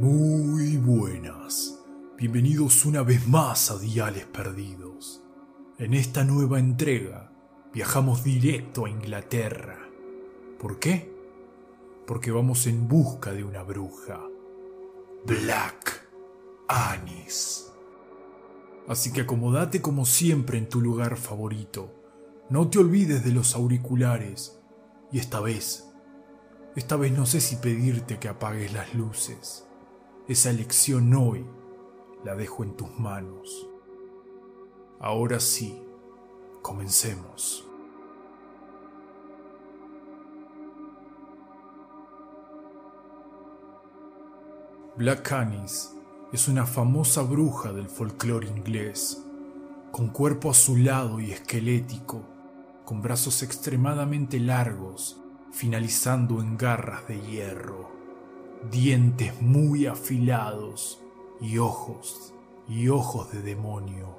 Muy buenas. Bienvenidos una vez más a Diales Perdidos. En esta nueva entrega viajamos directo a Inglaterra. ¿Por qué? Porque vamos en busca de una bruja. Black Anis. Así que acomódate como siempre en tu lugar favorito. No te olvides de los auriculares. Y esta vez, esta vez no sé si pedirte que apagues las luces. Esa elección hoy la dejo en tus manos. Ahora sí, comencemos. Black Anis es una famosa bruja del folclore inglés, con cuerpo azulado y esquelético, con brazos extremadamente largos, finalizando en garras de hierro dientes muy afilados y ojos y ojos de demonio.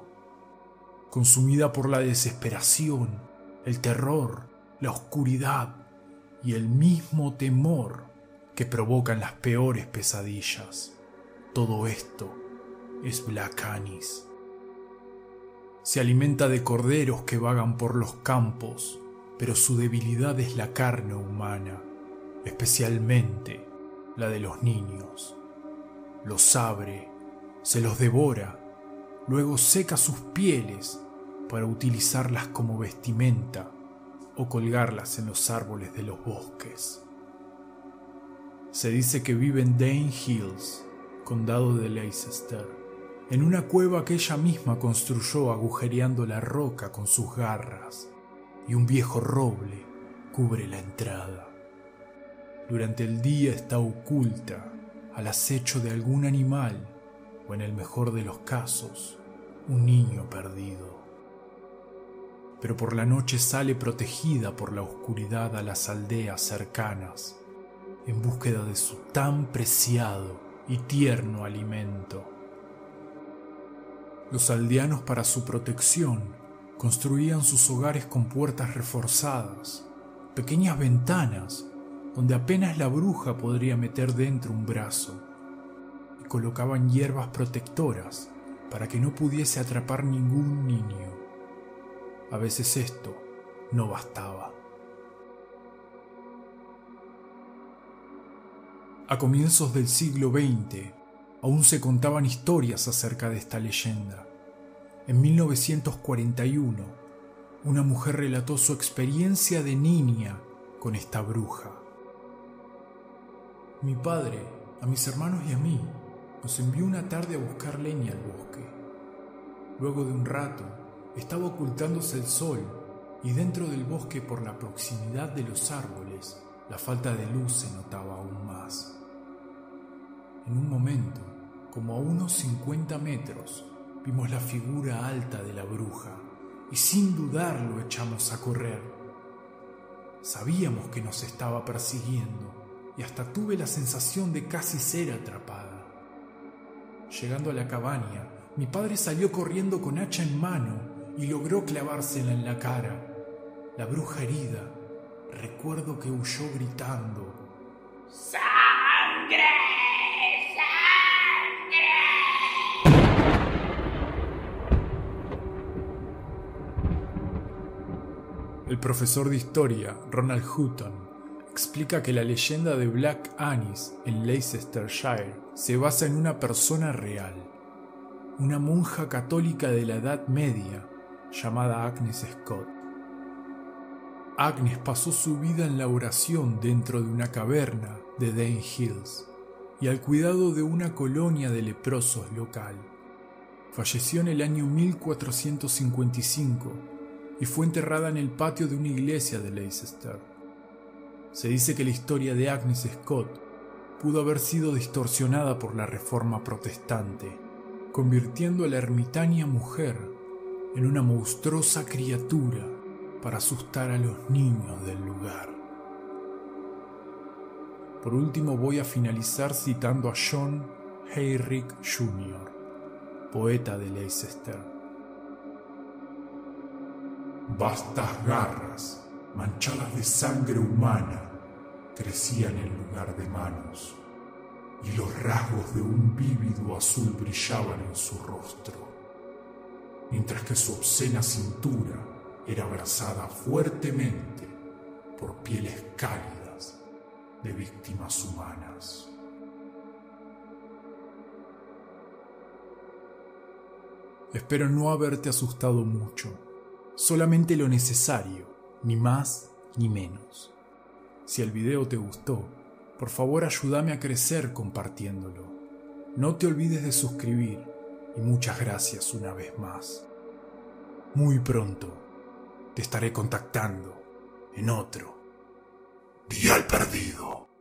Consumida por la desesperación, el terror, la oscuridad y el mismo temor que provocan las peores pesadillas. Todo esto es Black Anis. Se alimenta de corderos que vagan por los campos, pero su debilidad es la carne humana, especialmente la de los niños. Los abre, se los devora, luego seca sus pieles para utilizarlas como vestimenta o colgarlas en los árboles de los bosques. Se dice que vive en Dane Hills, condado de Leicester, en una cueva que ella misma construyó agujereando la roca con sus garras, y un viejo roble cubre la entrada. Durante el día está oculta al acecho de algún animal o en el mejor de los casos, un niño perdido. Pero por la noche sale protegida por la oscuridad a las aldeas cercanas en búsqueda de su tan preciado y tierno alimento. Los aldeanos para su protección construían sus hogares con puertas reforzadas, pequeñas ventanas donde apenas la bruja podría meter dentro un brazo, y colocaban hierbas protectoras para que no pudiese atrapar ningún niño. A veces esto no bastaba. A comienzos del siglo XX aún se contaban historias acerca de esta leyenda. En 1941, una mujer relató su experiencia de niña con esta bruja. Mi padre, a mis hermanos y a mí, nos envió una tarde a buscar leña al bosque. Luego de un rato, estaba ocultándose el sol y dentro del bosque por la proximidad de los árboles, la falta de luz se notaba aún más. En un momento, como a unos 50 metros, vimos la figura alta de la bruja y sin dudarlo echamos a correr. Sabíamos que nos estaba persiguiendo y hasta tuve la sensación de casi ser atrapada. Llegando a la cabaña, mi padre salió corriendo con hacha en mano y logró clavársela en la cara. La bruja herida, recuerdo que huyó gritando. ¡Sangre! ¡Sangre! El profesor de historia, Ronald Hutton, explica que la leyenda de Black Anis en Leicestershire se basa en una persona real, una monja católica de la Edad Media llamada Agnes Scott. Agnes pasó su vida en la oración dentro de una caverna de Dane Hills y al cuidado de una colonia de leprosos local. Falleció en el año 1455 y fue enterrada en el patio de una iglesia de Leicester. Se dice que la historia de Agnes Scott pudo haber sido distorsionada por la reforma protestante, convirtiendo a la ermitaña mujer en una monstruosa criatura para asustar a los niños del lugar. Por último voy a finalizar citando a John Heyrick Jr., poeta de Leicester. Vastas garras manchadas de sangre humana crecían en lugar de manos. y los rasgos de un vívido azul brillaban en su rostro, mientras que su obscena cintura era abrazada fuertemente por pieles cálidas de víctimas humanas. Espero no haberte asustado mucho, solamente lo necesario, ni más ni menos. Si el video te gustó, por favor ayúdame a crecer compartiéndolo. No te olvides de suscribir y muchas gracias una vez más. Muy pronto te estaré contactando en otro Día al Perdido.